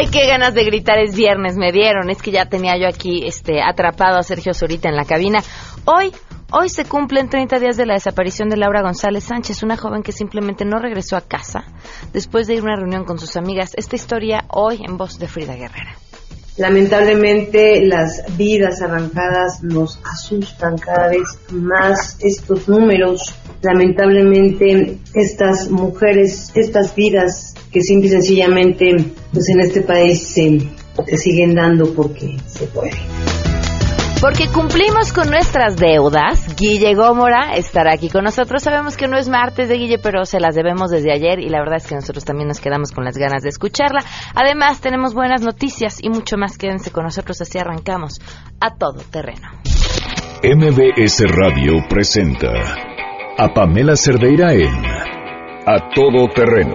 Ay, qué ganas de gritar, es viernes, me dieron. Es que ya tenía yo aquí este, atrapado a Sergio Zurita en la cabina. Hoy, hoy se cumplen 30 días de la desaparición de Laura González Sánchez, una joven que simplemente no regresó a casa después de ir a una reunión con sus amigas. Esta historia hoy en voz de Frida Guerrera. Lamentablemente las vidas arrancadas nos asustan cada vez más estos números. Lamentablemente estas mujeres, estas vidas que simple y sencillamente pues en este país se, se siguen dando porque se puede. Porque cumplimos con nuestras deudas, Guille Gómora estará aquí con nosotros. Sabemos que no es martes de Guille, pero se las debemos desde ayer y la verdad es que nosotros también nos quedamos con las ganas de escucharla. Además, tenemos buenas noticias y mucho más. Quédense con nosotros, así arrancamos a todo terreno. MBS Radio presenta a Pamela Cerdeira en A Todo Terreno,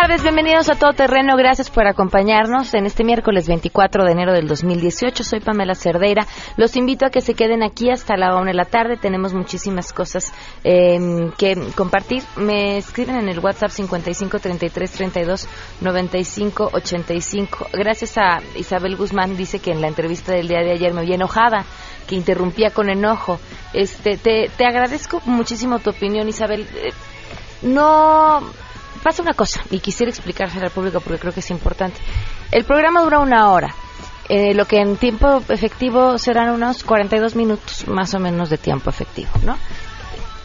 Tardes, bienvenidos a Todo Terreno. Gracias por acompañarnos en este miércoles 24 de enero del 2018. Soy Pamela Cerdeira. Los invito a que se queden aquí hasta la 1 de la tarde. Tenemos muchísimas cosas eh, que compartir. Me escriben en el WhatsApp 55 33 32 95 85. Gracias a Isabel Guzmán, dice que en la entrevista del día de ayer me vi enojada, que interrumpía con enojo. Este, te, te agradezco muchísimo tu opinión, Isabel. Eh, no pasa una cosa y quisiera explicársela al público porque creo que es importante. El programa dura una hora. Eh, lo que en tiempo efectivo serán unos 42 minutos más o menos de tiempo efectivo, ¿no?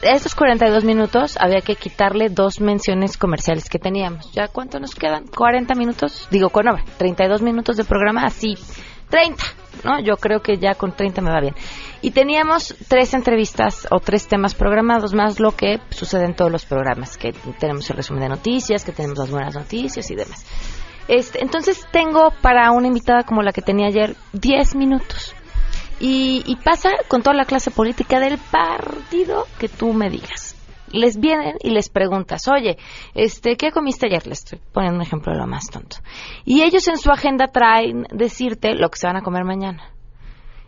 A estos 42 minutos había que quitarle dos menciones comerciales que teníamos. ¿Ya cuánto nos quedan? 40 minutos. Digo, con obra. 32 minutos de programa, así. 30, ¿no? Yo creo que ya con 30 me va bien. Y teníamos tres entrevistas o tres temas programados, más lo que sucede en todos los programas, que tenemos el resumen de noticias, que tenemos las buenas noticias y demás. Este, entonces tengo para una invitada como la que tenía ayer 10 minutos. Y, y pasa con toda la clase política del partido que tú me digas. Les vienen y les preguntas, oye, este, ¿qué comiste ayer? Les estoy poniendo un ejemplo de lo más tonto. Y ellos en su agenda traen decirte lo que se van a comer mañana.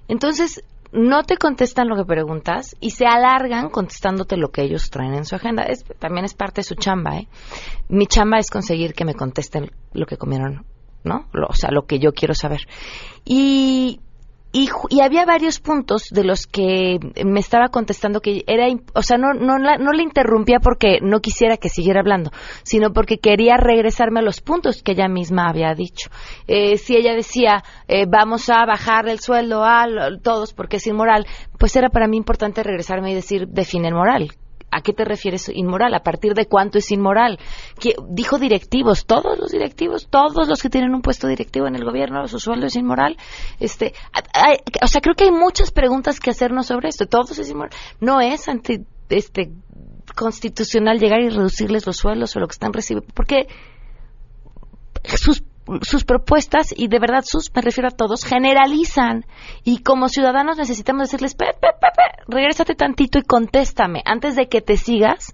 Entonces, no te contestan lo que preguntas y se alargan contestándote lo que ellos traen en su agenda. Es, también es parte de su chamba, ¿eh? Mi chamba es conseguir que me contesten lo que comieron, ¿no? Lo- o sea, lo que yo quiero saber. Y, y, había varios puntos de los que me estaba contestando que era, o sea, no, no, la- no le interrumpía porque no quisiera que siguiera hablando, sino porque quería regresarme a los puntos que ella misma había dicho. Eh, si ella decía, eh, vamos a bajar el sueldo a todos porque es inmoral, pues era para mí importante regresarme y decir, define el moral. ¿A qué te refieres inmoral? ¿A partir de cuánto es inmoral? Dijo directivos, todos los directivos, todos los que tienen un puesto directivo en el gobierno, su sueldo es inmoral. Este, hay- o sea, creo que hay muchas preguntas que hacernos sobre esto. Todos es inmoral. No es anti, este, constitucional llegar y reducirles los sueldos o lo que están recibiendo, porque sus sus propuestas y de verdad sus me refiero a todos generalizan. Y como ciudadanos necesitamos decirles pe, regrésate tantito y contéstame. Antes de que te sigas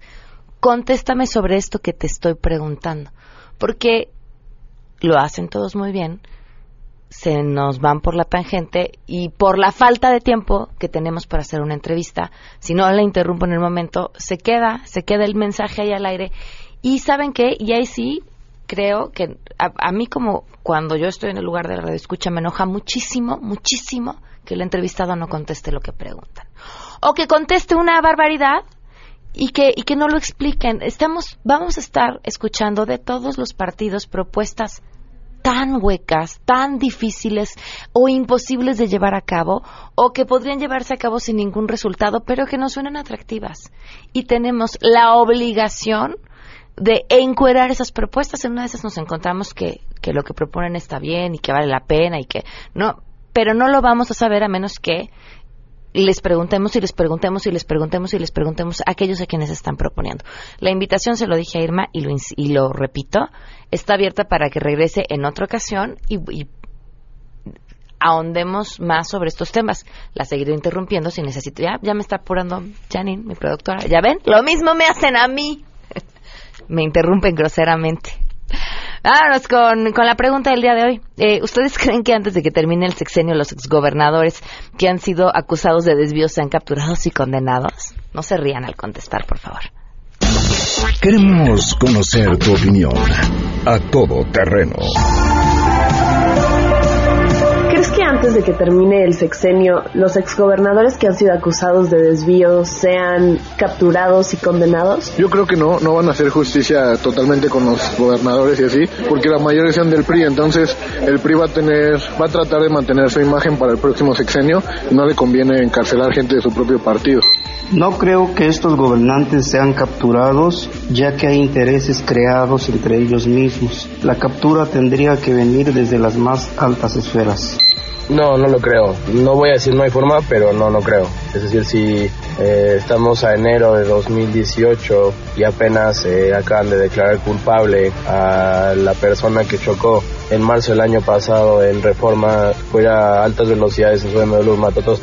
contéstame sobre esto que te estoy preguntando porque lo hacen todos muy bien se nos van por la tangente y por la falta de tiempo que tenemos para hacer una entrevista, si no la interrumpo en el momento, se queda, se queda el mensaje ahí al aire. Y saben qué, y ahí sí creo que a, a mí como cuando yo estoy en el lugar de la radio escucha me enoja muchísimo, muchísimo que el entrevistado no conteste lo que preguntan. O que conteste una barbaridad y que, y que no lo expliquen. Estamos, vamos a estar escuchando de todos los partidos propuestas tan huecas, tan difíciles o imposibles de llevar a cabo, o que podrían llevarse a cabo sin ningún resultado, pero que no suenan atractivas. Y tenemos la obligación de encuerar esas propuestas. En una de esas nos encontramos que, que lo que proponen está bien y que vale la pena y que no, pero no lo vamos a saber a menos que les preguntemos y les preguntemos y les preguntemos y les preguntemos a aquellos a quienes están proponiendo. La invitación, se lo dije a Irma y lo, y lo repito, está abierta para que regrese en otra ocasión y, y ahondemos más sobre estos temas. La seguiré interrumpiendo si necesito. Ya, ya me está apurando Janine, mi productora. ¿Ya ven? Lo mismo me hacen a mí. Me interrumpen groseramente. Vámonos con, con la pregunta del día de hoy. Eh, ¿Ustedes creen que antes de que termine el sexenio los exgobernadores que han sido acusados de desvíos sean capturados y condenados? No se rían al contestar, por favor. Queremos conocer tu opinión. A todo terreno. ¿Crees que antes de que termine el sexenio, los exgobernadores que han sido acusados de desvío sean capturados y condenados? Yo creo que no, no van a hacer justicia totalmente con los gobernadores y así, porque la mayoría sean del PRI, entonces el PRI va a tener, va a tratar de mantener su imagen para el próximo sexenio no le conviene encarcelar gente de su propio partido. No creo que estos gobernantes sean capturados, ya que hay intereses creados entre ellos mismos. La captura tendría que venir desde las más altas esferas. No, no lo creo. No voy a decir no hay forma, pero no, no creo. Es decir, si eh, estamos a enero de 2018 y apenas eh, acaban de declarar culpable a la persona que chocó en marzo del año pasado en reforma, fue a altas velocidades en su BMW mató a todos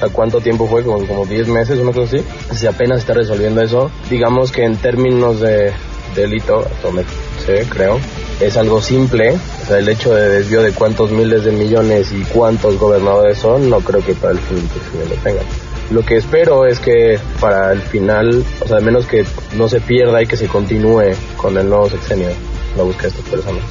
¿a cuánto tiempo fue? Como, como 10 meses, una cosa así. Si apenas está resolviendo eso, digamos que en términos de delito, sí, creo, es algo simple, o sea, el hecho de desvío de cuántos miles de millones y cuántos gobernadores son, no creo que para el fin, lo tengan. Lo que espero es que para el final, o sea, menos que no se pierda y que se continúe con el nuevo sexenio, la búsqueda de estas personas.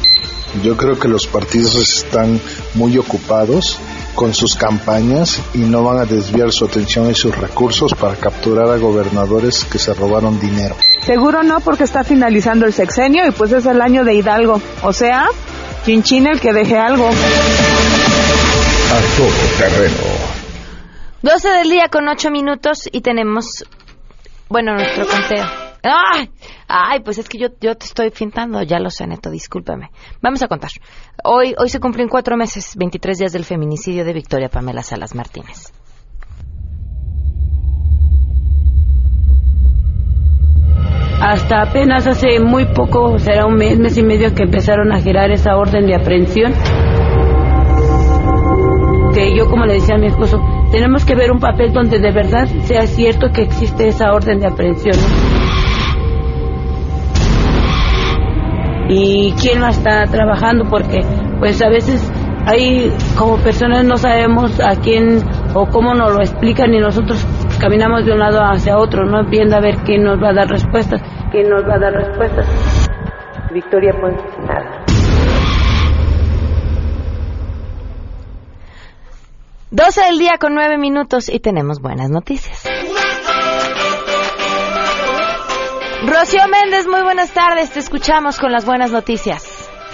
Yo creo que los partidos están muy ocupados con sus campañas y no van a desviar su atención y sus recursos para capturar a gobernadores que se robaron dinero. Seguro no, porque está finalizando el sexenio y pues es el año de Hidalgo. O sea, chinchín el que deje algo. A todo terreno. 12 del día con 8 minutos y tenemos, bueno, nuestro conteo. ¡Ay! Ay, pues es que yo, yo te estoy fintando, ya lo sé, Neto, discúlpame. Vamos a contar. Hoy, hoy se cumplen cuatro meses, 23 días del feminicidio de Victoria Pamela Salas Martínez. Hasta apenas hace muy poco, será un mes, mes y medio que empezaron a girar esa orden de aprehensión. Que yo, como le decía a mi esposo, tenemos que ver un papel donde de verdad sea cierto que existe esa orden de aprehensión. Y quién la está trabajando, porque pues a veces hay como personas no sabemos a quién o cómo nos lo explican y nosotros caminamos de un lado hacia otro, no viendo a ver quién nos va a dar respuestas, quién nos va a dar respuestas. Victoria Ponce, nada. 12 del día con 9 minutos y tenemos buenas noticias. Rocío Méndez, muy buenas tardes. Te escuchamos con las buenas noticias.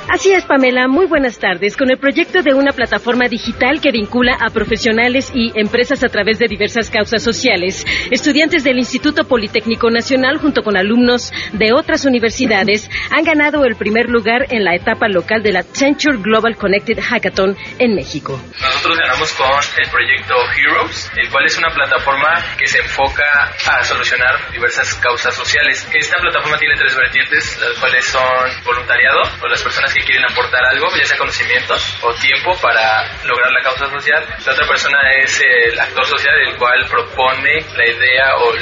Así es, Pamela. Muy buenas tardes. Con el proyecto de una plataforma digital que vincula a profesionales y empresas a través de diversas causas sociales, estudiantes del Instituto Politécnico Nacional junto con alumnos de otras universidades han ganado el primer lugar en la etapa local de la Centure Global Connected Hackathon en México. Nosotros ganamos con el proyecto Heroes, el cual es una plataforma que se enfoca a solucionar diversas causas sociales. Esta plataforma tiene tres vertientes, las cuales son voluntariado, o las personas que quieren aportar algo, ya sea conocimientos o tiempo para lograr la causa social. La otra persona es el actor social, el cual propone la idea o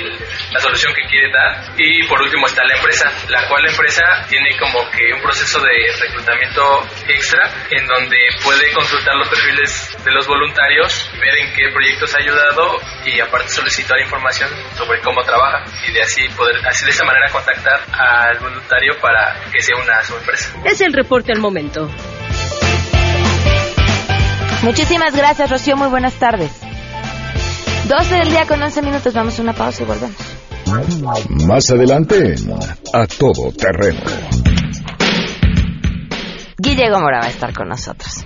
la solución que quiere dar. Y por último está la empresa, la cual la empresa tiene como que un proceso de reclutamiento extra en donde puede consultar los perfiles de los voluntarios, ver en qué proyectos ha ayudado y aparte solicitar información sobre cómo trabaja y de así poder, así de esa manera contactar al voluntario para que se una a su empresa. Es el reporte al momento. Muchísimas gracias, Rocío. Muy buenas tardes. 12 del día con 11 minutos. Vamos a una pausa y volvemos. Más adelante A todo terreno. Guille Gómora va a estar con nosotros.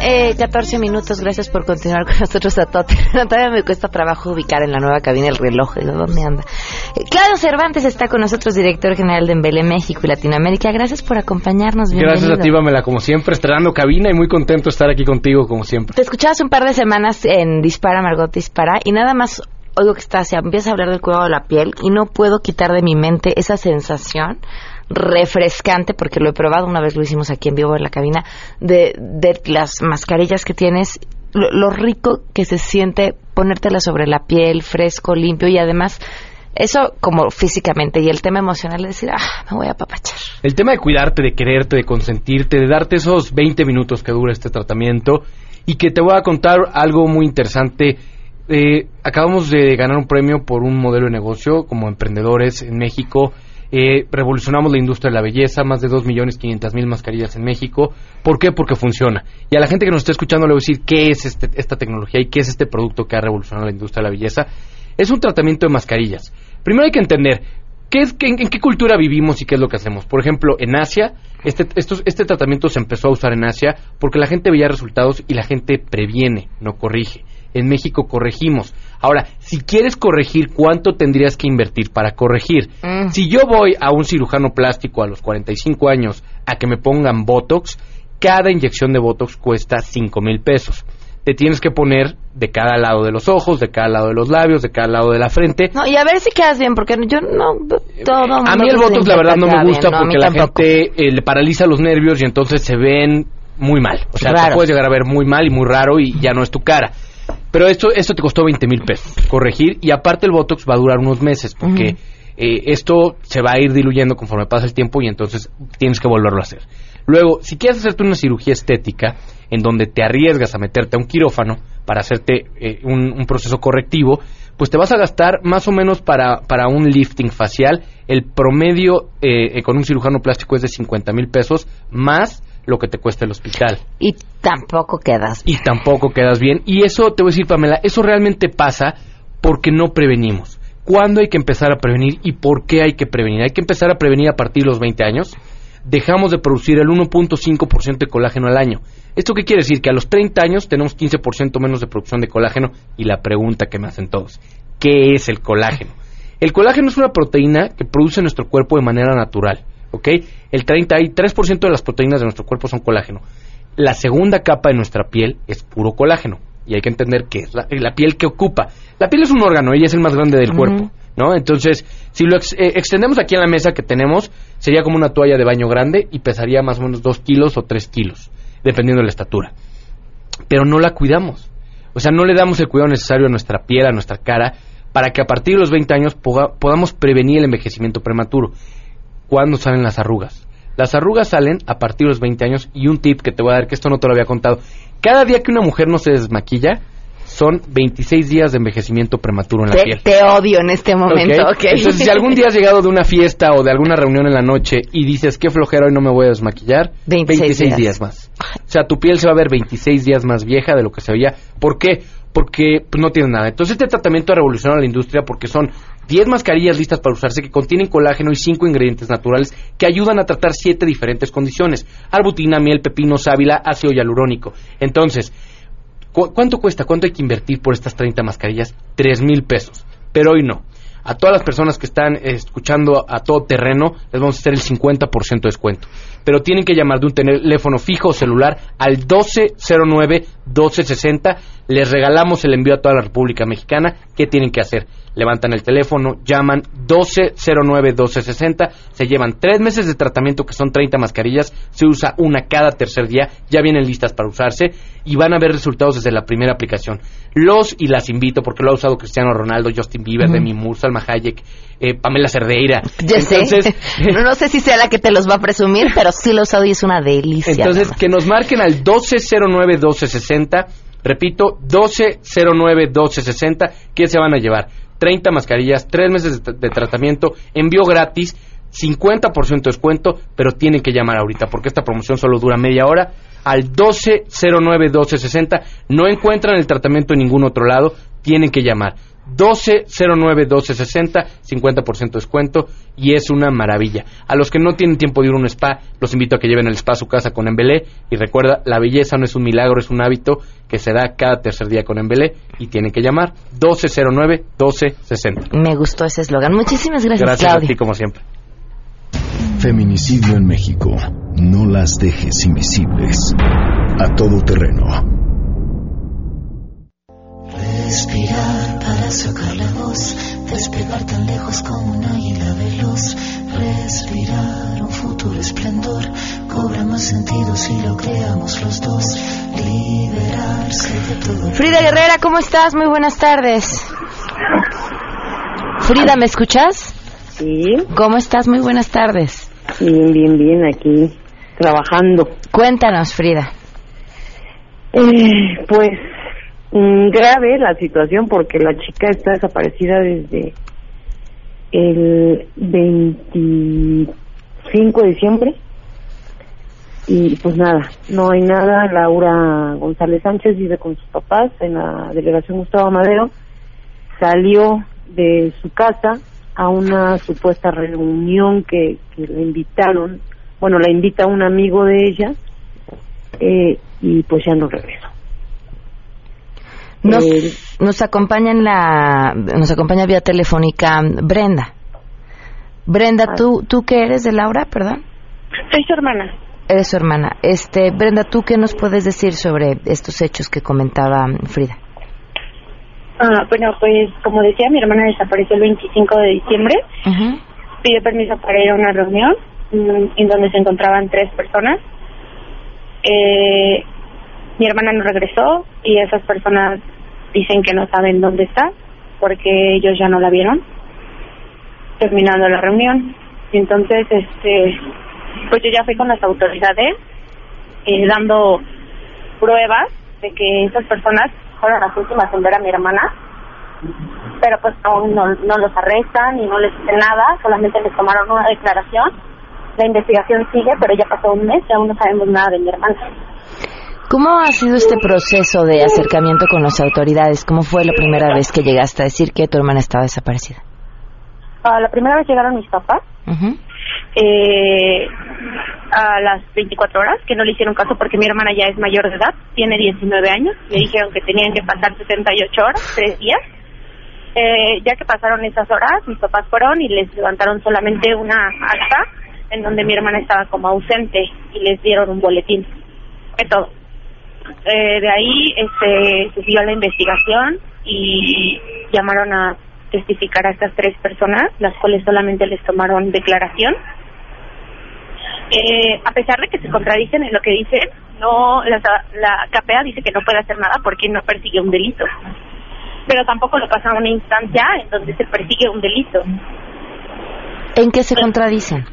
Y 14 minutos. Gracias por continuar con nosotros a Tote. Todavía me cuesta trabajo ubicar en la nueva cabina el reloj. Digo, ¿dónde anda? Eh, Claudio Cervantes está con nosotros, director general de Embele México y Latinoamérica. Gracias por acompañarnos. Gracias a Bienvenido. ti, Pamela, como siempre, estrenando cabina y muy contento de estar aquí contigo, como siempre. Te escuchaba hace un par de semanas en Dispara, Margot Dispara, y nada más oigo que estás, empiezas a hablar del cuidado de la piel y no puedo quitar de mi mente esa sensación refrescante, porque lo he probado, una vez lo hicimos aquí en vivo en la cabina, de, de las mascarillas que tienes, lo, lo rico que se siente ponértelas sobre la piel, fresco, limpio, y además, eso como físicamente, y el tema emocional de decir, ah, me voy a apapachar. El tema de cuidarte, de quererte, de consentirte, de darte esos 20 minutos que dura este tratamiento y que te voy a contar algo muy interesante. Eh, acabamos de ganar un premio por un modelo de negocio como emprendedores en México. Eh, revolucionamos la industria de la belleza, más de 2.500.000 mascarillas en México. ¿Por qué? Porque funciona. Y a la gente que nos está escuchando le voy a decir qué es este- esta tecnología y qué es este producto que ha revolucionado la industria de la belleza. Es un tratamiento de mascarillas. Primero hay que entender ¿Qué es, en, en qué cultura vivimos y qué es lo que hacemos? Por ejemplo, en Asia, este, estos- este tratamiento se empezó a usar en Asia porque la gente veía resultados y la gente previene, no corrige. En México corregimos. Ahora, si quieres corregir, ¿cuánto tendrías que invertir para corregir? Mm. Si yo voy a un cirujano plástico a los 45 años a que me pongan Botox, cada inyección de Botox cuesta 5 mil pesos. Te tienes que poner de cada lado de los ojos, de cada lado de los labios, de cada lado de la frente. No, y a ver si quedas bien, porque yo no, todo A mí el Botox la verdad no me gusta porque la gente eh, le paraliza los nervios y entonces se ven muy mal. O sea, te puedes llegar a ver muy mal y muy raro y ya no es tu cara. Pero esto, esto te costó 20 mil pesos corregir y aparte el Botox va a durar unos meses porque eh, esto se va a ir diluyendo conforme pasa el tiempo y entonces tienes que volverlo a hacer. Luego, si quieres hacerte una cirugía estética en donde te arriesgas a meterte a un quirófano para hacerte eh, un, un proceso correctivo, pues te vas a gastar más o menos para, para un lifting facial. El promedio eh, eh, con un cirujano plástico es de 50 mil pesos más lo que te cuesta el hospital. Y tampoco quedas Y tampoco quedas bien. Y eso, te voy a decir, Pamela, eso realmente pasa porque no prevenimos. ¿Cuándo hay que empezar a prevenir y por qué hay que prevenir? Hay que empezar a prevenir a partir de los 20 años. Dejamos de producir el 1.5% de colágeno al año. ¿Esto qué quiere decir? Que a los 30 años tenemos 15% menos de producción de colágeno. Y la pregunta que me hacen todos, ¿qué es el colágeno? El colágeno es una proteína que produce nuestro cuerpo de manera natural. ¿Ok? El 33% de las proteínas de nuestro cuerpo son colágeno. La segunda capa de nuestra piel es puro colágeno. Y hay que entender que es la, la piel que ocupa. La piel es un órgano, ella es el más grande del cuerpo. ¿No? Entonces, si lo ex- eh, extendemos aquí en la mesa que tenemos, sería como una toalla de baño grande y pesaría más o menos 2 kilos o 3 kilos, dependiendo de la estatura. Pero no la cuidamos. O sea, no le damos el cuidado necesario a nuestra piel, a nuestra cara, para que a partir de los 20 años podamos prevenir el envejecimiento prematuro. ¿Cuándo salen las arrugas? Las arrugas salen a partir de los 20 años y un tip que te voy a dar, que esto no te lo había contado. Cada día que una mujer no se desmaquilla, son 26 días de envejecimiento prematuro en la Te, piel. te odio en este momento. Entonces, si algún día has llegado de una fiesta o de alguna reunión en la noche y dices, qué flojera, hoy no me voy a desmaquillar, 26 días. días. más. O sea, tu piel se va a ver 26 días más vieja de lo que se veía. ¿Por qué? Porque pues, no tiene nada. Entonces, este tratamiento ha revolucionado la industria porque son 10 mascarillas listas para usarse que contienen colágeno y 5 ingredientes naturales que ayudan a tratar 7 diferentes condiciones. Arbutina, miel, pepino, sábila, ácido hialurónico. Entonces, ¿Cu- ¿Cuánto cuesta? ¿Cuánto hay que invertir por estas 30 mascarillas? Tres mil pesos. Pero hoy no. A todas las personas que están escuchando a todo terreno, les vamos a hacer el 50% de descuento. Pero tienen que llamar de un teléfono fijo o celular al 1209-1260. Les regalamos el envío a toda la República Mexicana. ¿Qué tienen que hacer? Levantan el teléfono, llaman 1209-1260, se llevan tres meses de tratamiento que son 30 mascarillas, se usa una cada tercer día, ya vienen listas para usarse y van a ver resultados desde la primera aplicación. Los y las invito porque lo ha usado Cristiano Ronaldo, Justin Bieber. Demi Moore, Salma Hayek, eh, Pamela Cerdeira. Ya Entonces, sé. No, no sé si sea la que te los va a presumir, pero sí lo he usado y es una delicia. Entonces, que nos marquen al 1209-1260. Repito, 1209-1260. ¿Qué se van a llevar? 30 mascarillas, 3 meses de, de tratamiento, envío gratis, 50% de descuento, pero tienen que llamar ahorita porque esta promoción solo dura media hora. Al 1209-1260. No encuentran el tratamiento en ningún otro lado. Tienen que llamar. 1209-1260, 50% descuento y es una maravilla. A los que no tienen tiempo de ir a un spa, los invito a que lleven el spa a su casa con Embelé y recuerda, la belleza no es un milagro, es un hábito que se da cada tercer día con Embelé y tienen que llamar 1209-1260. Me gustó ese eslogan. Muchísimas gracias, Gracias a Claudia. ti como siempre. Feminicidio en México. No las dejes invisibles. A todo terreno. Respirar sacar la voz, despegar tan lejos como un águila veloz. Respirar un futuro esplendor, cobra más sentido si lo creamos los dos. Liberarse de todo. Frida Guerrera, ¿cómo estás? Muy buenas tardes. Frida, ¿me escuchas? Sí. ¿Cómo estás? Muy buenas tardes. Bien, bien, bien, aquí trabajando. Cuéntanos, Frida. Eh, pues mm, grave la situación porque la chica está desaparecida desde el 25 de diciembre y pues nada, no hay nada. Laura González Sánchez vive con sus papás en la delegación Gustavo Madero. Salió de su casa a una supuesta reunión que, le invitaron. Bueno, la invita un amigo de ella eh, y pues ya no regresó. Nos, Eh, nos acompaña en la, nos acompaña vía telefónica Brenda. Brenda, ¿tú, ¿tú qué eres de Laura, perdón? Soy su hermana. Eres su hermana. Este, Brenda, ¿tú qué nos puedes decir sobre estos hechos que comentaba Frida? Ah, bueno, pues como decía, mi hermana desapareció el 25 de diciembre. Pidió permiso para ir a una reunión mm, en donde se encontraban tres personas. Eh, mi hermana no regresó y esas personas dicen que no saben dónde está porque ellos ya no la vieron terminando la reunión. Y entonces, este, pues yo ya fui con las autoridades eh, dando pruebas de que esas personas fueron las últimas en ver a mi hermana, pero pues aún no, no los arrestan y no les dicen nada, solamente les tomaron una declaración. La investigación sigue, pero ya pasó un mes y aún no sabemos nada de mi hermana. ¿Cómo ha sido este proceso de acercamiento con las autoridades? ¿Cómo fue la primera vez que llegaste a decir que tu hermana estaba desaparecida? Ah, la primera vez llegaron mis papás eh, a las 24 horas, que no le hicieron caso porque mi hermana ya es mayor de edad, tiene 19 años, le dijeron que tenían que pasar 68 horas, tres días. Eh, ya que pasaron esas horas, mis papás fueron y les levantaron solamente una acta en donde mi hermana estaba como ausente y les dieron un boletín. Fue todo. Eh, de ahí este, se siguió la investigación y llamaron a testificar a estas tres personas, las cuales solamente les tomaron declaración. Eh, a pesar de que se contradicen en lo que dicen, no la, la KPA dice que no puede hacer nada porque no persigue un delito. Pero tampoco lo pasa a una instancia en donde se persigue un delito. ¿En qué se contradicen?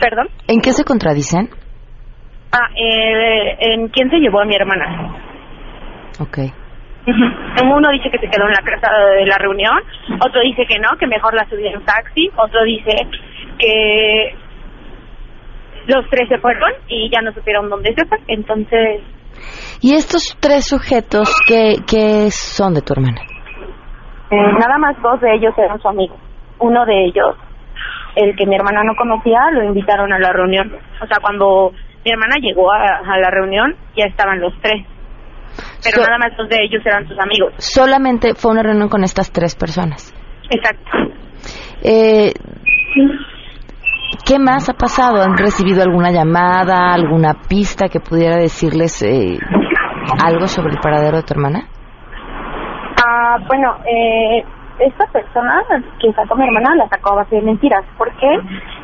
¿Perdón? ¿En qué se contradicen? Ah, eh, ¿en quién se llevó a mi hermana? Ok. Uno dice que se quedó en la casa de la reunión, otro dice que no, que mejor la subió en taxi, otro dice que los tres se fueron y ya no supieron dónde se fue. Entonces, ¿Y estos tres sujetos qué, qué son de tu hermana? eh, nada más dos de ellos eran su amigo. Uno de ellos, el que mi hermana no conocía, lo invitaron a la reunión. O sea, cuando mi hermana llegó a, a la reunión, ya estaban los tres. Pero So- nada más dos de ellos eran sus amigos. Solamente fue una reunión con estas tres personas. Exacto. Eh, ¿Qué más ha pasado? ¿Han recibido alguna llamada, alguna pista que pudiera decirles eh, algo sobre el paradero de tu hermana? Ah, bueno, eh, esta persona que sacó mi hermana la sacó a base de mentiras porque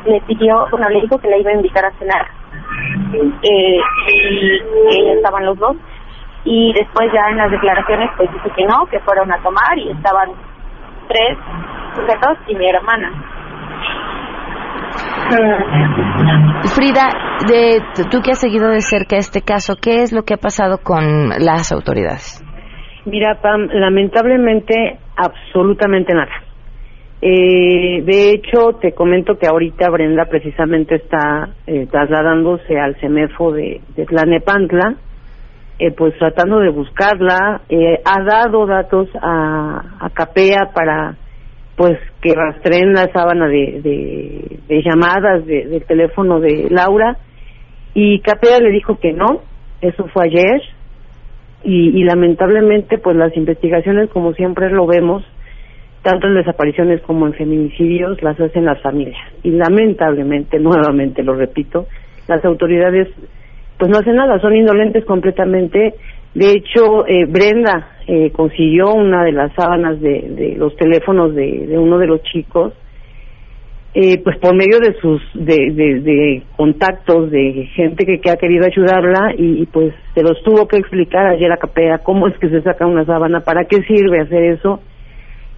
le pidió, bueno, le dijo que la iba a invitar a cenar. Eh, y estaban los dos. Y después ya en las declaraciones pues dice que no, que fueron a tomar y estaban tres sujetos y mi hermana. Frida, de, tú que has seguido de cerca este caso, ¿qué es lo que ha pasado con las autoridades? Mira, Pam, lamentablemente absolutamente nada. Eh, de hecho, te comento que ahorita Brenda precisamente está eh, trasladándose al CEMEFO de, de Tlanepantla. eh, pues tratando de buscarla, eh, ha dado datos a, a Capea para pues que rastreen la sábana de, de, llamadas de- del teléfono de Laura y Capea le dijo que no, eso fue ayer y, y lamentablemente pues las investigaciones como siempre lo vemos tanto en desapariciones como en feminicidios las hacen las familias. Y lamentablemente nuevamente lo repito las autoridades pues no hacen nada son indolentes completamente. De hecho eh, Brenda eh, consiguió una de las sábanas de, de los teléfonos de, de uno de los chicos eh, pues por medio de sus de, de, de contactos de gente que, que ha querido ayudarla y, y, pues se los tuvo que explicar ayer a Capea cómo es que se saca una sábana para qué sirve hacer eso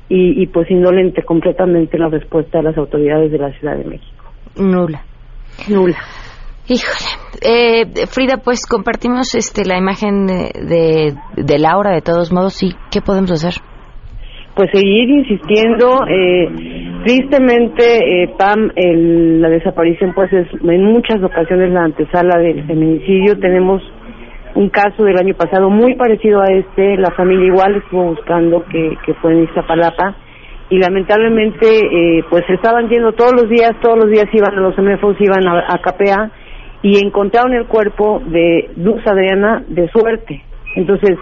y, y pues indolente completamente la respuesta de las autoridades de la Ciudad de México Nula. nula Híjole. Eh, Frida, pues compartimos este la imagen de, de, de Laura de todos modos y ¿qué podemos hacer? Pues seguir insistiendo eh, tristemente eh, Pam el- la desaparición pues es en muchas ocasiones la antesala del feminicidio. Tenemos un caso del año pasado muy parecido a este. La familia igual estuvo buscando que, que fue en Iztapalapa. Y lamentablemente eh, pues estaban yendo todos los días todos los días iban a los MFOs iban a, a Capea y encontraron el cuerpo de Luz Adriana de suerte. Entonces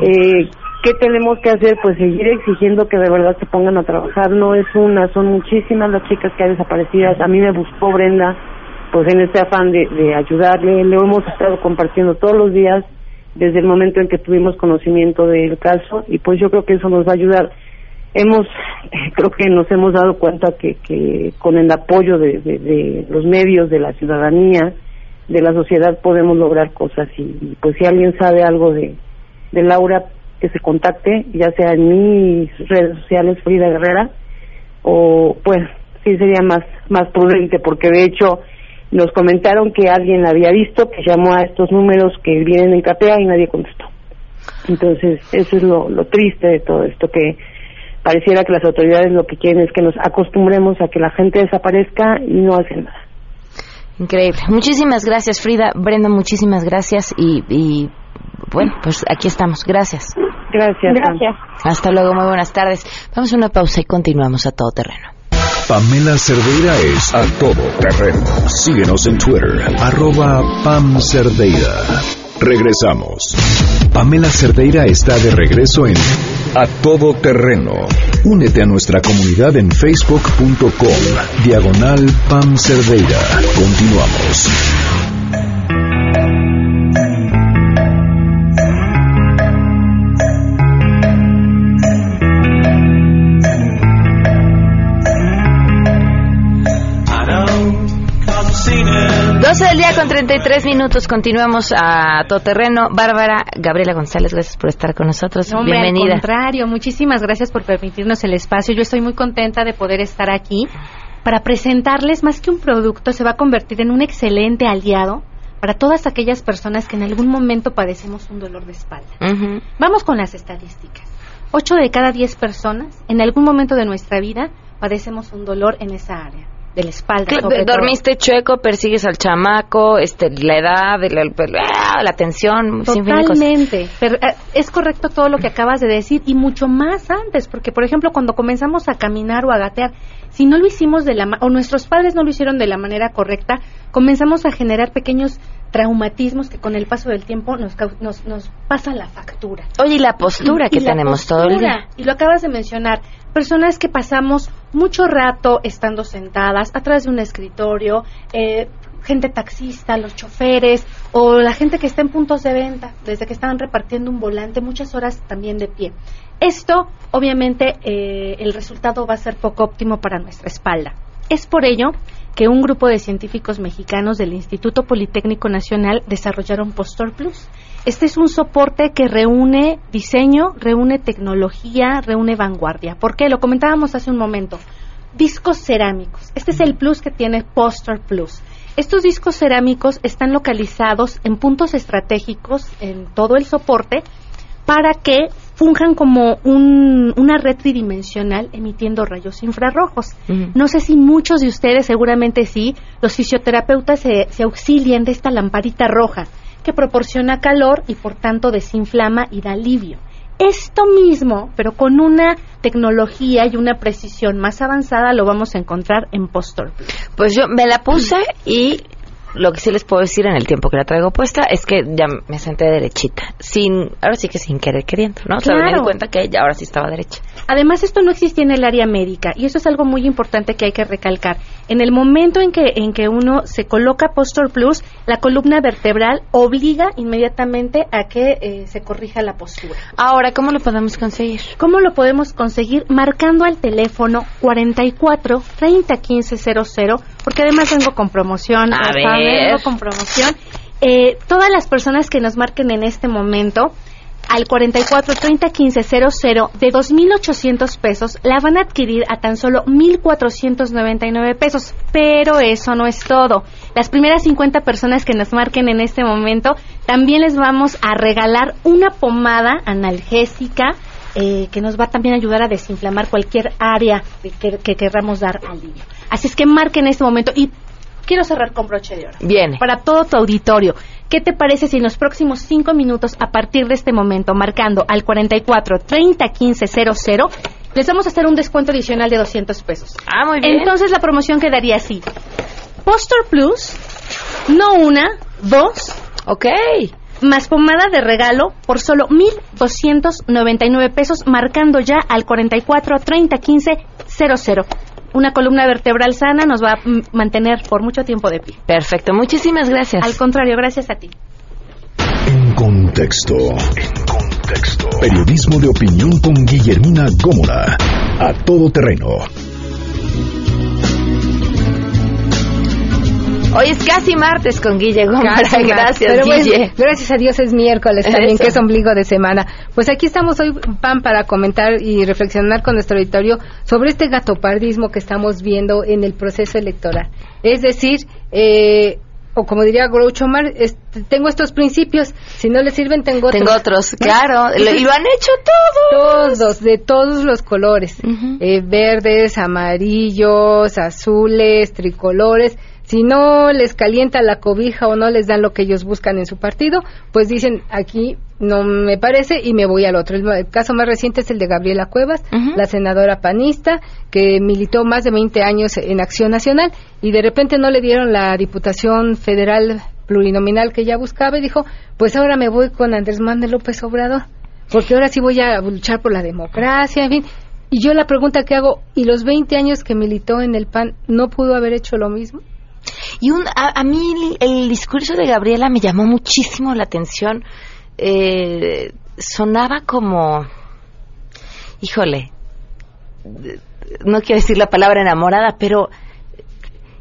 eh, ¿Qué tenemos que hacer? Pues seguir exigiendo que de verdad se pongan a trabajar. No es una, son muchísimas las chicas que han desaparecidas. A mí me buscó Brenda, pues en este afán de, de ayudarle. Le hemos estado compartiendo todos los días desde el momento en que tuvimos conocimiento del caso y pues yo creo que eso nos va a ayudar. Hemos, creo que nos hemos dado cuenta que, que con el apoyo de, de- de los medios, de la ciudadanía, de la sociedad podemos lograr cosas y, y, pues si alguien sabe algo de, de Laura que se contacte ya sea en mis redes sociales Frida Guerrera o pues sí sería más más prudente porque de hecho nos comentaron que alguien la había visto que llamó a estos números que vienen en Capea y nadie contestó entonces eso es lo, triste de todo esto que pareciera que las autoridades lo que quieren es que nos acostumbremos a que la gente desaparezca y no hacen nada Increíble. Muchísimas gracias, Frida. Brenda, muchísimas gracias y, y bueno, pues aquí estamos. Gracias. Gracias. Gracias. Hasta luego, muy buenas tardes. Vamos a una pausa y continuamos a todo terreno. Pamela Cerdeira es a todo terreno. Síguenos en Twitter, arroba Pam Cerdeira. Regresamos. Pamela Cerdeira está de regreso en A Todo Terreno. Únete a nuestra comunidad en facebook.com, diagonal Pam Cerdeira. Continuamos. It. 12 del día con 33 minutos. Continuamos a todo terreno. Bárbara, Gabriela González, gracias por estar con nosotros. No, hombre, Bienvenida. Al contrario, muchísimas gracias por permitirnos el espacio. Yo estoy muy contenta de poder estar aquí para presentarles más que un producto, se va a convertir en un excelente aliado para todas aquellas personas que en algún momento padecemos un dolor de espalda. Vamos con las estadísticas. 8 de cada 10 personas en algún momento de nuestra vida padecemos un dolor en esa área, de la espalda. Todo. Dormiste chueco, persigues al chamaco, este, la edad, el- el- el- ah, la tensión. Totalmente. Pero, eh, es correcto todo lo que acabas de decir y mucho más antes, porque por ejemplo cuando comenzamos a caminar o a gatear, si no lo hicimos de la o nuestros padres no lo hicieron de la manera correcta, comenzamos a generar pequeños traumatismos que con el paso del tiempo nos, nos, nos pasan la factura. Oye, y la postura que Y tenemos todo el día. Y lo acabas de mencionar, personas que pasamos mucho rato estando sentadas atrás de un escritorio, eh, gente taxista, los choferes o la gente que está en puntos de venta, desde que estaban repartiendo un volante, muchas horas también de pie. Esto, obviamente, eh, el resultado va a ser poco óptimo para nuestra espalda. Es por ello que un grupo de científicos mexicanos del Instituto Politécnico Nacional desarrollaron Postor Plus. Este es un soporte que reúne diseño, reúne tecnología, reúne vanguardia. ¿Por qué? Lo comentábamos hace un momento. Discos cerámicos. Este es el plus que tiene Postor Plus. Estos discos cerámicos están localizados en puntos estratégicos en todo el soporte para que funjan como un- una red tridimensional emitiendo rayos infrarrojos. No sé si muchos de ustedes, seguramente sí, los fisioterapeutas se, se auxilian de esta lamparita roja que proporciona calor y por tanto desinflama y da alivio. Esto mismo, pero con una tecnología y una precisión más avanzada, lo vamos a encontrar en Postor. Pues yo me la puse y lo que sí les puedo decir en el tiempo que la traigo puesta es que ya me senté derechita, sin, ahora sí que sin querer queriendo, ¿no? O sea, me Claro. di cuenta que ya ahora sí estaba derecha. Además, esto no existía en el área médica y eso es algo muy importante que hay que recalcar. En el momento en que, en que uno se coloca Postor Plus, la columna vertebral obliga inmediatamente a que eh, se corrija la postura. Ahora, ¿cómo lo podemos conseguir? ¿Cómo lo podemos conseguir? Marcando al teléfono 44 30 15 00, porque además vengo con promoción. A ver. vengo con promoción. Eh, todas las personas que nos marquen en este momento al 44 30 15 00 de 2.800 pesos la van a adquirir a tan solo 1.499 pesos. Pero eso no es todo. Las primeras 50 personas que nos marquen en este momento también les vamos a regalar una pomada analgésica eh, que nos va también a ayudar a desinflamar cualquier área que, que, que querramos dar alivio. Así es que marquen en este momento y quiero cerrar con broche de oro Viene. para todo tu auditorio. ¿Qué te parece si en los próximos cinco minutos, a partir de este momento, marcando al 44 30 15 00, les vamos a hacer un descuento adicional de 200 pesos? Ah, muy bien. Entonces la promoción quedaría así. Postor Plus, no una, dos. Ok. Más pomada de regalo por solo 1.299 pesos, marcando ya al 44 30 15 00. Una columna vertebral sana nos va a mantener por mucho tiempo de pie. Perfecto, muchísimas gracias. Al contrario, gracias a ti. En contexto. En contexto. Periodismo de opinión con Guillermina Gómora. A todo terreno. Hoy es casi martes con Guille Gómez. Gracias, Pero bueno, gracias a Dios es miércoles también, Eso. que es ombligo de semana. Pues aquí estamos hoy, Pam, para comentar y reflexionar con nuestro auditorio sobre este gatopardismo que estamos viendo en el proceso electoral. Es decir, eh, o como diría Groucho Marx, este, tengo estos principios, si no les sirven tengo otros. Tengo otros, claro. Y lo han hecho todos. Todos, de todos los colores. Eh, verdes, amarillos, azules, tricolores. Si no les calienta la cobija o no les dan lo que ellos buscan en su partido, pues dicen aquí no me parece y me voy al otro. El, caso más reciente es el de Gabriela Cuevas, la senadora panista, que militó más de 20 años en Acción Nacional y de repente no le dieron la Diputación Federal plurinominal que ella buscaba y dijo, pues ahora me voy con Andrés Manuel López Obrador porque ahora sí voy a luchar por la democracia, en fin. Y yo la pregunta que hago, ¿y los 20 años que militó en el PAN no pudo haber hecho lo mismo? Y un, a, a mí el, el discurso de Gabriela me llamó muchísimo la atención. Eh, sonaba como, híjole, no quiero decir la palabra enamorada, pero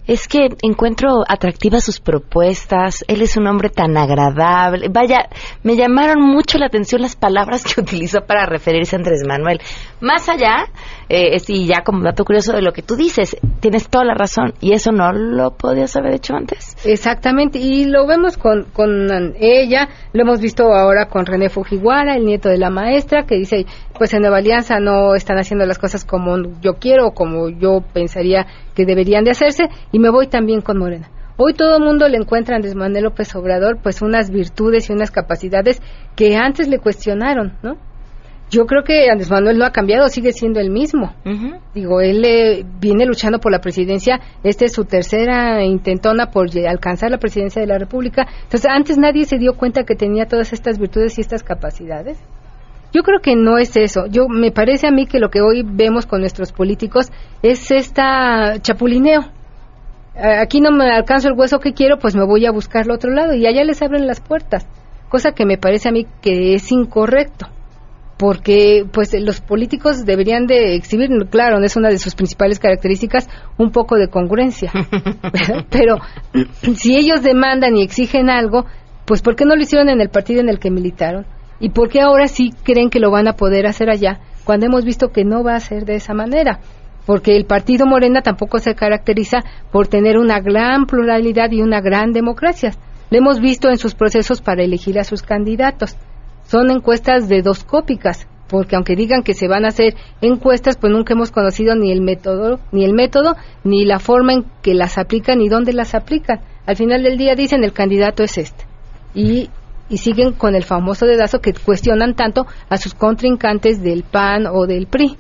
es que encuentro atractivas sus propuestas. Él es un hombre tan agradable. Vaya, me llamaron mucho la atención las palabras que utilizó para referirse a Andrés Manuel. Más allá, eh, y ya como dato curioso de lo que tú dices, tienes toda la razón. Y eso no lo podías haber hecho antes. Exactamente, y lo vemos con, con ella, lo hemos visto ahora con René Fujiwara, el nieto de la maestra, que dice, pues en Nueva Alianza no están haciendo las cosas como yo quiero o como yo pensaría que deberían de hacerse, y me voy también con Morena. Hoy todo el mundo le encuentra a Andrés Manuel López Obrador pues unas virtudes y unas capacidades que antes le cuestionaron, ¿no? Yo creo que Andrés Manuel no ha cambiado, sigue siendo el mismo. Digo, él eh, viene luchando por la presidencia, esta es su tercera intentona por alcanzar la presidencia de la República. Entonces, antes nadie se dio cuenta que tenía todas estas virtudes y estas capacidades. Yo creo que no es eso. Yo me parece a mí que lo que hoy vemos con nuestros políticos es esta chapulineo. Aquí no me alcanzo el hueso que quiero, pues me voy a buscar al otro lado y allá les abren las puertas. Cosa que me parece a mí que es incorrecto porque pues los políticos deberían de exhibir, claro, es una de sus principales características, un poco de congruencia. Pero si ellos demandan y exigen algo, pues ¿por qué no lo hicieron en el partido en el que militaron? ¿Y por qué ahora sí creen que lo van a poder hacer allá cuando hemos visto que no va a ser de esa manera? Porque el partido Morena tampoco se caracteriza por tener una gran pluralidad y una gran democracia. Lo hemos visto en sus procesos para elegir a sus candidatos son encuestas de dos cópicas, porque aunque digan que se van a hacer encuestas, pues nunca hemos conocido ni el método, ni el método, ni la forma en que las aplican, ni dónde las aplican. Al final del día dicen el candidato es este. y, y siguen con el famoso dedazo que cuestionan tanto a sus contrincantes del PAN o del PRI.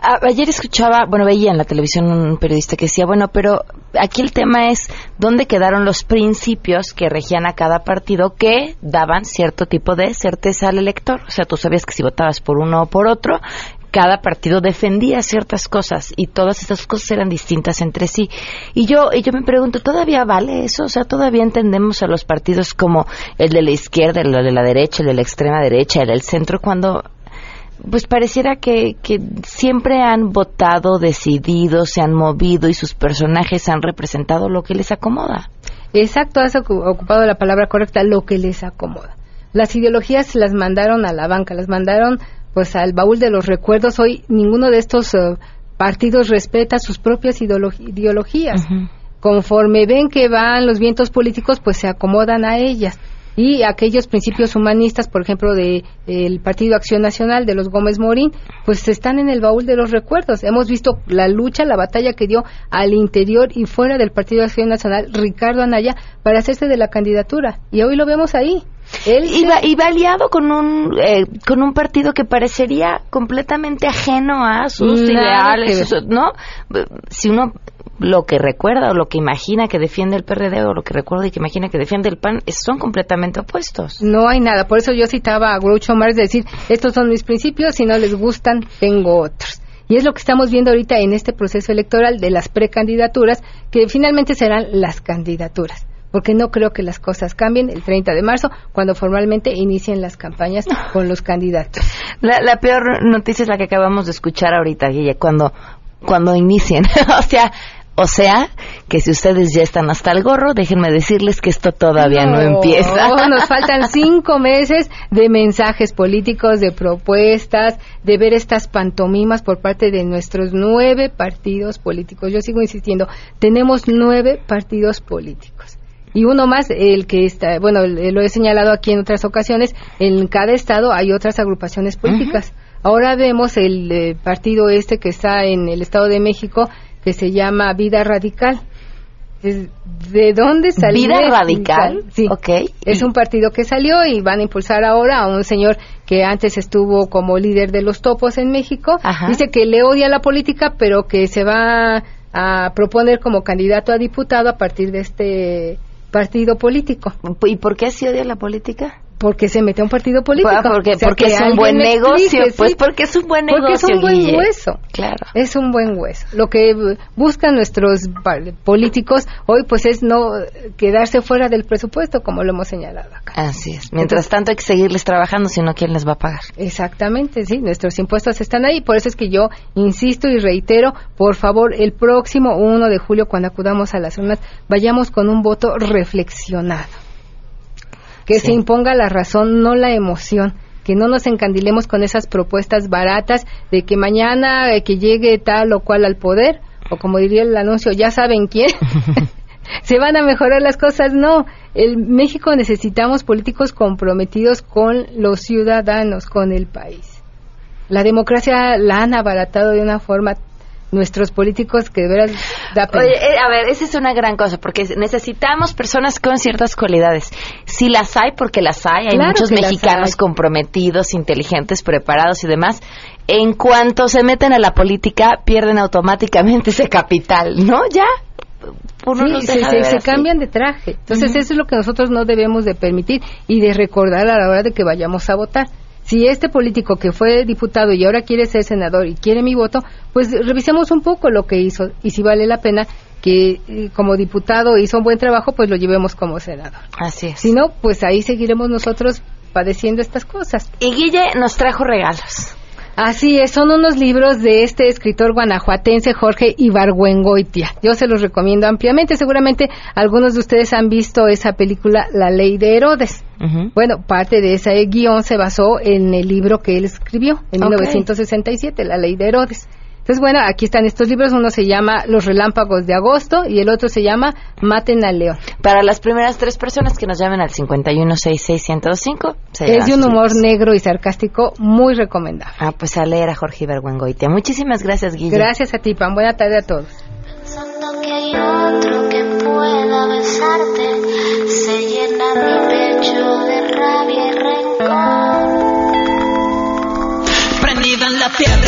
Ayer escuchaba, bueno, veía en la televisión un periodista que decía, bueno, pero aquí el tema es dónde quedaron los principios que regían a cada partido que daban cierto tipo de certeza al elector. O sea, tú sabías que si votabas por uno o por otro, cada partido defendía ciertas cosas y todas esas cosas eran distintas entre sí. Y yo, y yo me pregunto, ¿todavía vale eso? O sea, ¿todavía entendemos a los partidos como el de la izquierda, el de la derecha, el de la extrema derecha, el del centro, cuando pues pareciera que, que siempre han votado, decidido, se han movido y sus personajes han representado lo que les acomoda. Exacto, has ocu- ocupado la palabra correcta, lo que les acomoda. Las ideologías las mandaron a la banca, las mandaron pues al baúl de los recuerdos. Hoy ninguno de estos eh, partidos respeta sus propias ideolo- ideologías. Conforme ven que van los vientos políticos, pues se acomodan a ellas. Y aquellos principios humanistas, por ejemplo, de Partido Acción Nacional de los Gómez Morín, pues están en el baúl de los recuerdos. Hemos visto la lucha, la batalla que dio al interior y fuera del Partido Acción Nacional Ricardo Anaya para hacerse de la candidatura. Y hoy lo vemos ahí. Él Y va, y va aliado con un, eh, con un partido que parecería completamente ajeno a sus que ideales, ¿no? Si uno lo que recuerda o lo que imagina que defiende el PRD o lo que recuerda y que imagina que defiende el PAN son completamente opuestos. No hay nada. Por eso yo citaba a Groucho Marx de decir, estos son mis principios, si no les gustan, tengo otros. Y es lo que estamos viendo ahorita en este proceso electoral de las precandidaturas, que finalmente serán las candidaturas. Porque no creo que las cosas cambien el 30 de marzo, cuando formalmente inicien las campañas con los candidatos. La, la peor noticia es la que acabamos de escuchar ahorita, Guille, cuando, cuando inicien. o sea, o sea, que si ustedes ya están hasta el gorro, déjenme decirles que esto todavía no, empieza. No, nos faltan cinco meses de mensajes políticos, de propuestas, de ver estas pantomimas por parte de nuestros nueve partidos políticos. Yo sigo insistiendo, tenemos nueve partidos políticos. Y uno más, el que está, bueno, lo he señalado aquí en otras ocasiones, en cada estado hay otras agrupaciones políticas. Ahora vemos el eh, partido este que está en el Estado de México, que se llama Vida Radical. ¿De dónde salió? ¿Vida Radical? Sí. Es un partido que salió y van a impulsar ahora a un señor que antes estuvo como líder de los topos en México. Dice que le odia la política, pero que se va a proponer como candidato a diputado a partir de este partido político. ¿Y por qué así odia la política? Porque se mete a un partido político. Ah, porque- O sea, porque que es un buen negocio, explique, pues, sí. porque es un buen Porque es negocio, un buen hueso. Claro. Es un buen hueso. Lo que buscan nuestros políticos hoy pues es no quedarse fuera del presupuesto como lo hemos señalado acá. Así es. Mientras tanto hay que seguirles trabajando, si no, ¿quién les va a pagar? Exactamente, sí, nuestros impuestos están ahí, por eso es que yo insisto y reitero, por favor, el próximo 1 de julio cuando acudamos a las urnas, vayamos con un voto reflexionado. Que se imponga la razón, no la emoción. Que no nos encandilemos con esas propuestas baratas de que mañana eh, que llegue tal o cual al poder, o como diría el anuncio, ya saben quién, se van a mejorar las cosas. No, el México necesitamos políticos comprometidos con los ciudadanos, con el país. La democracia la han abaratado de una forma nuestros políticos que de veras da pena. Oye, eh, a ver, esa es una gran cosa, porque necesitamos personas con ciertas cualidades. Si las hay, porque las hay, hay Claro muchos mexicanos hay. comprometidos, inteligentes, preparados y demás. En cuanto se meten a la política, pierden automáticamente ese capital, ¿no? Ya. Sí, se, se- se cambian de traje. Entonces, eso es lo que nosotros no debemos de permitir y de recordar a la hora de que vayamos a votar. Si este político que fue diputado y ahora quiere ser senador y quiere mi voto, pues revisemos un poco lo que hizo y si vale la pena que eh, como diputado hizo un buen trabajo, pues lo llevemos como senador. Así es. Si no, pues ahí seguiremos nosotros padeciendo estas cosas. Y Guille nos trajo regalos. Así es, son unos libros de este escritor guanajuatense Jorge Ibargüengoitia. Yo se los recomiendo ampliamente. Seguramente algunos de ustedes han visto esa película La Ley de Herodes. Bueno, parte de ese guion se basó en el libro que él escribió en Ok. 1967, La Ley de Herodes. Entonces, bueno, aquí están estos libros. Uno se llama Los Relámpagos de Agosto y el otro se llama Maten al León. Para las primeras tres personas que nos llamen al 5166105, se Es de un humor negro y sarcástico muy recomendable. Ah, pues a leer a Jorge Ibergüengoitia. Muchísimas gracias, Guille. Gracias a ti, Pan. Buena tarde a todos. Pensando que hay otro que pueda besarte, se llena mi pecho de rabia y rencor. Prendida en la piedra.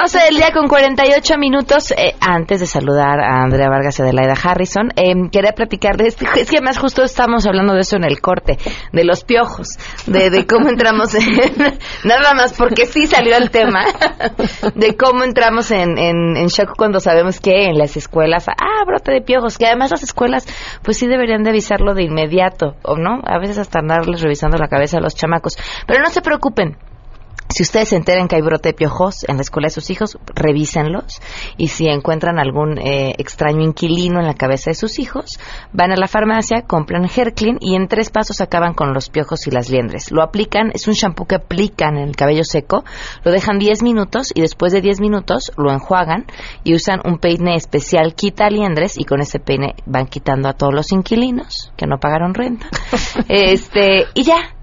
12 del día con 48 minutos. Eh, antes de saludar a Andrea Vargas y Adelaida Harrison, eh, quería platicar de esto. Es que más justo estamos hablando de eso en el corte, de los piojos, de, de cómo entramos en. nada más, porque sí salió el tema, de cómo entramos en, en, en shock cuando sabemos que en las escuelas, ah, brote de piojos, que además las escuelas, pues sí deberían de avisarlo de inmediato, ¿o no? A veces hasta andarles revisando la cabeza a los chamacos. Pero no se preocupen. Si ustedes se enteran que hay brote de piojos en la escuela de sus hijos, revísenlos. Y si encuentran algún eh, extraño inquilino en la cabeza de sus hijos, van a la farmacia, compran Herclin y en tres pasos acaban con los piojos y las liendres. Lo aplican, es un shampoo que aplican en el cabello seco, lo dejan 10 minutos y después de 10 minutos lo enjuagan y usan un peine especial quita liendres y con ese peine van quitando a todos los inquilinos que no pagaron renta. este, y ya,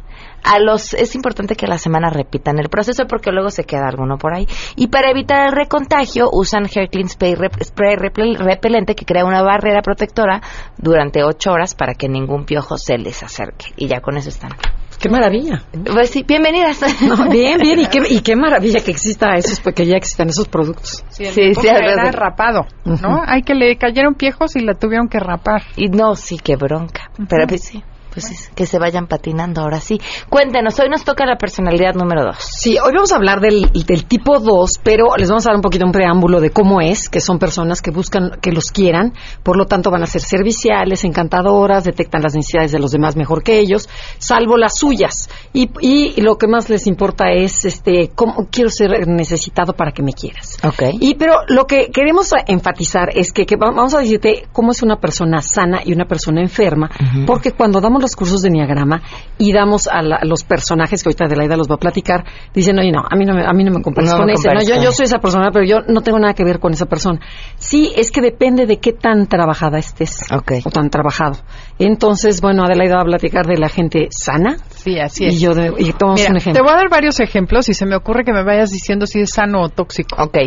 a los es importante que a la semana repitan el proceso porque luego se queda alguno por ahí. Y para evitar el recontagio usan Hair Clean Spray, rep- spray repel- repelente que crea una barrera protectora durante ocho horas para que ningún piojo se les acerque. Y ya con eso están. Qué maravilla. pues sí bienvenidas. No, bien, bien, y qué, y qué maravilla que exista esos, que ya existan esos productos. Sí, sí, al era rapado, ¿no? Hay que le cayeron piejos y la tuvieron que rapar. y no sí qué bronca. Pero pues sí pues que se vayan patinando ahora sí cuéntenos hoy nos toca la personalidad número dos Sí, hoy vamos a hablar del, del tipo 2, pero les vamos a dar un poquito un preámbulo de cómo es, que son personas que buscan que los quieran, por lo tanto van a ser serviciales, encantadoras, detectan las necesidades de los demás mejor que ellos, salvo las suyas. Y, y lo que más les importa es, este, cómo quiero ser necesitado para que me quieras. Ok. Y pero lo que queremos enfatizar es que, que va- vamos a decirte cómo es una persona sana y una persona enferma, porque cuando damos los cursos de Enneagrama y damos a, la- a los personajes que ahorita Adelaida los va a platicar, dicen, oye, no, a mí no me, a mí no me compares No con me ese, no, compares yo, yo ese". soy esa persona, pero yo no tengo nada que ver con esa persona. Sí, es que depende de qué tan trabajada estés o tan trabajado. Entonces, bueno, Adelaida va a platicar de la gente sana. Sí, así Y es. yo de- y tomamos Mira, un te ejemplo. voy a dar varios ejemplos y se me ocurre que me vayas diciendo si es sano o tóxico. Ok.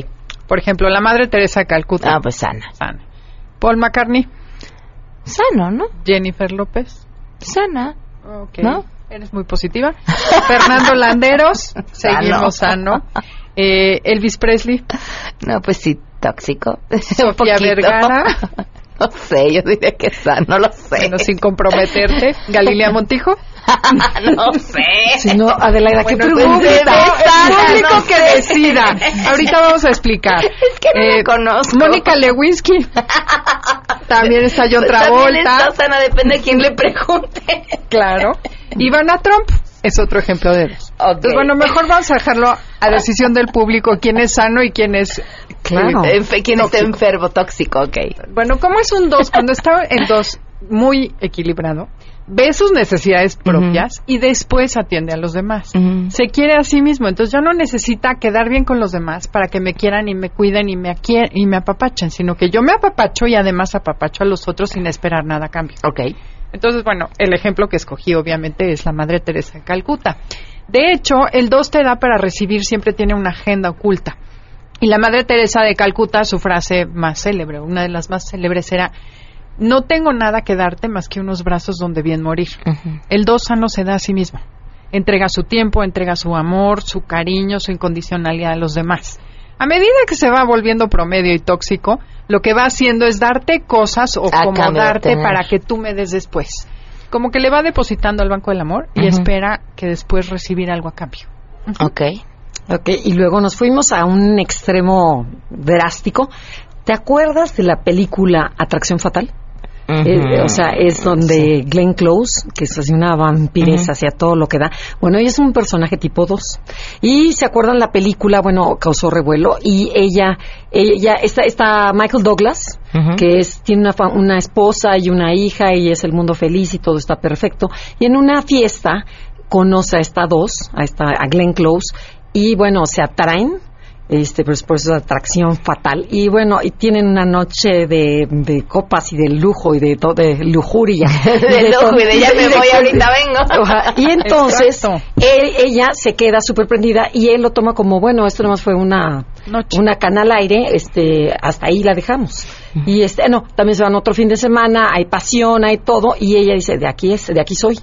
Por ejemplo, la madre Teresa Calcuta. Ah, pues sana. Sana. Paul McCartney. Sano, ¿no? Jennifer López. Sana. ¿No? Eres muy positiva. Fernando Landeros. Seguimos sano. Eh, Elvis Presley. No, pues sí, tóxico. Sofía. Vergara. No sé, yo diría que sano, no lo sé. Bueno, sin comprometerte. Galilea Montijo. no sé. Si no, Adelaida, ¿qué Bueno, pregunta? pues, el público no que sé. decida. Ahorita vamos a explicar. Es que no la conozco. Mónica Lewinsky. También está John Pues también Travolta. está sana, depende de quién le pregunte. Claro. Ivana Trump es otro ejemplo de dos. Entonces, bueno, mejor vamos a dejarlo a decisión del público quién es sano y quién es... Claro. eh, ¿Quién está enfermo, tóxico? Ok. Bueno, ¿cómo es un dos? Cuando está en dos muy equilibrado, ve sus necesidades propias y después atiende a los demás. Se quiere a sí mismo, entonces ya no necesita quedar bien con los demás para que me quieran y me cuiden y me, y me apapachen, sino que yo me apapacho y además apapacho a los otros sin esperar nada a cambio. Ok. Entonces, bueno, el ejemplo que escogí obviamente es la Madre Teresa de Calcuta. De hecho, el 2 te da para recibir, siempre tiene una agenda oculta. Y la Madre Teresa de Calcuta, su frase más célebre, una de las más célebres era, no tengo nada que darte más que unos brazos donde bien morir. El 2 sano se da a sí mismo. Entrega su tiempo, entrega su amor, su cariño, su incondicionalidad a los demás. A medida que se va volviendo promedio y tóxico, lo que va haciendo es darte cosas o acomodarte para que tú me des después. Como que le va depositando al Banco del Amor y espera que después recibir algo a cambio. Ok. Ok, y luego nos fuimos a un extremo drástico. ¿Te acuerdas de la película Atracción Fatal? Eh, o sea, es donde Glenn Close, que es así una vampiresa Ujú. hacia todo lo que da. Bueno, ella es un personaje tipo 2. Y se acuerdan la película, bueno, causó revuelo. Y ella, ella está, está Michael Douglas, que es, tiene una, una esposa y una hija y es el mundo feliz y todo está perfecto. Y en una fiesta conoce a esta dos, a esta, a Glenn Close, y bueno, se atraen este pues por eso es atracción fatal. Y bueno y tienen una noche de, de copas y de lujo y de todo de lujuria. De Y lujo y de ya me voy, ahorita vengo. Y entonces él- ella se queda súper prendida y él lo toma como bueno esto nomás fue una una cana al aire este hasta ahí la dejamos. Y este no también se van otro fin de semana hay pasión hay todo y ella dice de aquí es de aquí soy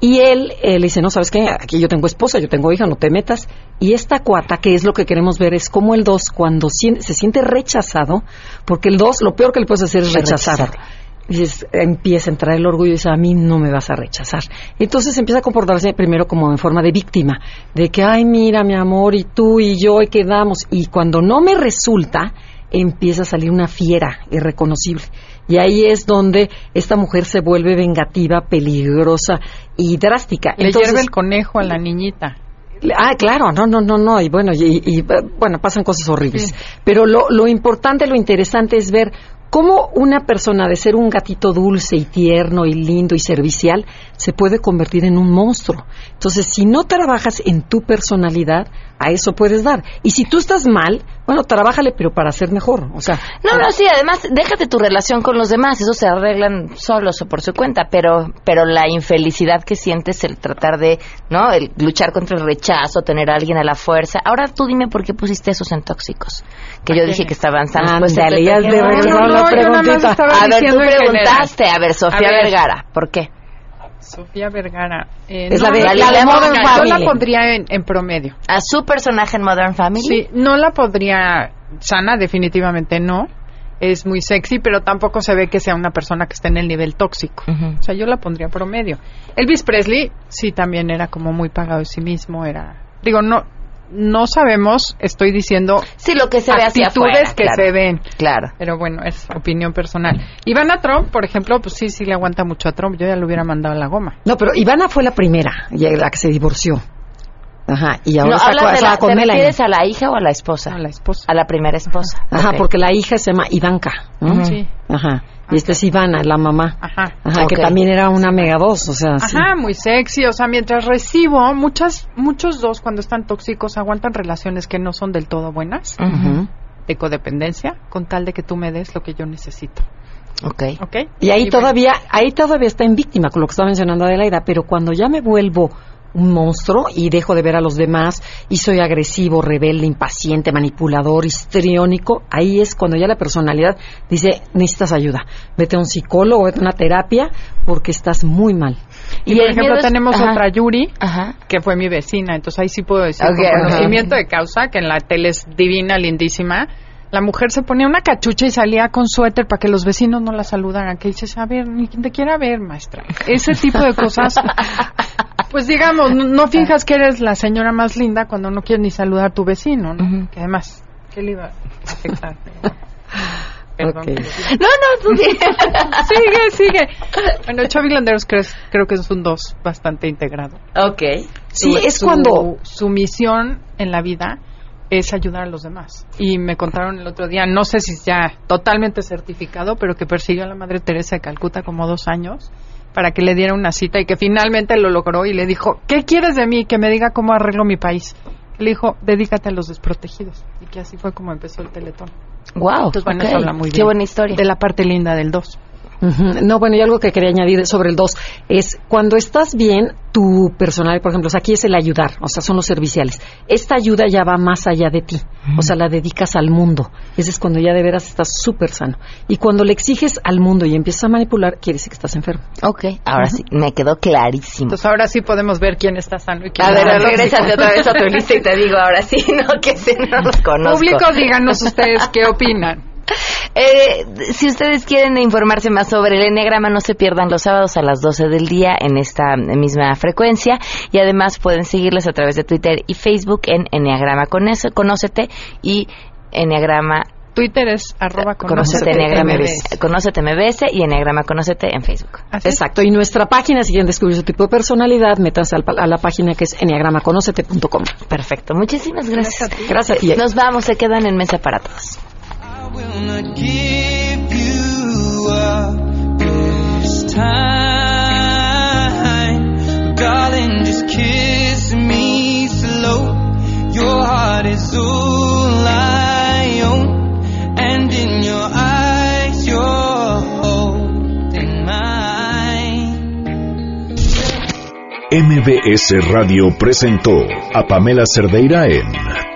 y él eh, le dice, no, ¿sabes qué? Aquí yo tengo esposa, yo tengo hija, no te metas. Y esta cuata, que es lo que queremos ver, es como el 2 cuando se siente rechazado, porque el 2 lo peor que le puedes hacer es rechazar. Rechazar. Y es- empieza a entrar el orgullo y dice, a mí no me vas a rechazar. Entonces empieza a comportarse primero como en forma de víctima, de que, ay, mira, mi amor, y tú y yo, y quedamos. Y cuando no me resulta, empieza a salir una fiera irreconocible. Y ahí es donde esta mujer se vuelve vengativa, peligrosa y drástica. Le Entonces, hierve el conejo a la niñita. Ah, claro, no, no, no, no, y bueno, y, y, bueno, pasan cosas horribles. Pero lo, lo importante, lo interesante es ver cómo una persona de ser un gatito dulce y tierno y lindo y servicial se puede convertir en un monstruo. Entonces, si no trabajas en tu personalidad, a eso puedes dar. Y si tú estás mal, bueno, trabájale, pero para ser mejor. O sea, No, no, sí, además, déjate tu relación con los demás, eso se arreglan solos o por su cuenta, pero pero la infelicidad que sientes, el tratar de, ¿no? El luchar contra el rechazo, tener a alguien a la fuerza. Ahora tú dime por qué pusiste esos en tóxicos, que yo ¿A dije que estaban sanos. Ándale, te- ya preguntita. A ver, tú preguntaste, a ver, Sofía A ver. Vergara, ¿por qué? Sofía Vergara. eh, Es no, la de- la de Modern Yo Family. la pondría en, en promedio. ¿A su personaje en Modern Family? Sí, no la podría sana, definitivamente no. Es muy sexy, pero tampoco se ve que sea una persona que esté en el nivel tóxico. O sea, yo la pondría promedio. Elvis Presley, sí, también era como muy pagado de sí mismo. Era, digo, no, no sabemos. Estoy diciendo Sí, lo que se ve hacia actitudes afuera, que claro. se ven. Claro. Pero bueno, es opinión personal. Ivana Trump, por ejemplo, pues sí, sí le aguanta mucho a Trump. Yo ya lo hubiera mandado a la goma. No, pero Ivana fue la primera, y la que se divorció. Ajá, y ahora No, está hablas de la, con ¿Te Melanie. refieres a la hija o a la esposa? A la esposa. A la primera esposa. Ajá, porque la hija se llama Ivanka. ¿no? Sí. Ajá. Y esta es Ivana, la mamá. Ajá. Ajá, que también era una mega dos, o sea, sí. Ajá, muy sexy. O sea, mientras recibo, muchas, muchos dos cuando están tóxicos aguantan relaciones que no son del todo buenas, Ujú. de codependencia, con tal de que tú me des lo que yo necesito. Ok. ¿Ok? Y ahí Y todavía, ahí todavía está en víctima, con lo que estaba mencionando Adelaida, pero cuando ya me vuelvo un monstruo y dejo de ver a los demás y soy agresivo, rebelde, impaciente, manipulador, histriónico, ahí es cuando ya la personalidad dice, necesitas ayuda, vete a un psicólogo, vete a una terapia, porque estás muy mal. Y, por ejemplo, tenemos otra Yuri, Ajá. que fue mi vecina, entonces ahí sí puedo decir con ajá. conocimiento de causa, que en la tele es divina, lindísima. La mujer se ponía una cachucha y salía con suéter para que los vecinos no la saludaran. Que dices, a ver, ni quien te quiera ver, maestra. Ese tipo de cosas. Pues digamos, no, no finjas que eres la señora más linda cuando no quieres ni saludar a tu vecino, ¿no? Que además, ¿qué le iba a afectar? Perdón. Ok. No, no, tú sigue, sigue. Bueno, Chavi Landeros creo, creo que es un dos bastante integrado. Ok. Sí, Su- es su- cuando- Su misión en la vida es ayudar a los demás. Y me contaron el otro día, no sé si ya totalmente certificado, pero que persiguió a la Madre Teresa de Calcuta como dos años para que le diera una cita y que finalmente lo logró y le dijo, ¿qué quieres de mí? Que me diga cómo arreglo mi país. Le dijo, dedícate a los desprotegidos. Y que así fue como empezó el Teletón. Wow. Entonces, bueno, eso habla muy bien. Qué buena historia. De la parte linda del 2. No, bueno, y algo que quería añadir sobre el 2 es cuando estás bien, tu personal, por ejemplo, o sea, aquí es el ayudar, o sea, son los serviciales. Esta ayuda ya va más allá de ti, o sea, la dedicas al mundo. Ese es cuando ya de veras estás súper sano. Y cuando le exiges al mundo y empiezas a manipular, quiere decir que estás enfermo. Ok, ahora sí, me quedó clarísimo. Entonces ahora sí podemos ver quién está sano y quién A ver, regrésate tóxico. otra vez a tu lista y te digo ahora sí, no, que se no los conozco. Público, díganos ustedes qué opinan. Eh, si ustedes quieren informarse más sobre el Enneagrama, no se pierdan los sábados a las 12 del día en esta misma frecuencia. Y además pueden seguirles a través de Twitter y Facebook en Enneagrama Conoce- Conócete y Enneagrama Twitter es arroba Conócete conócete Enneagrama MBS. MBS. Conócete MBS y Enneagrama Conócete en Facebook. Exacto. Y nuestra página, si quieren descubrir su tipo de personalidad, métanse al pa- a la página que es enneagramaconocete.com. Perfecto. Muchísimas gracias. Gracias. Y Nos vamos, se quedan en mesa para todos. MBS Radio presentó a Pamela Cerdeira en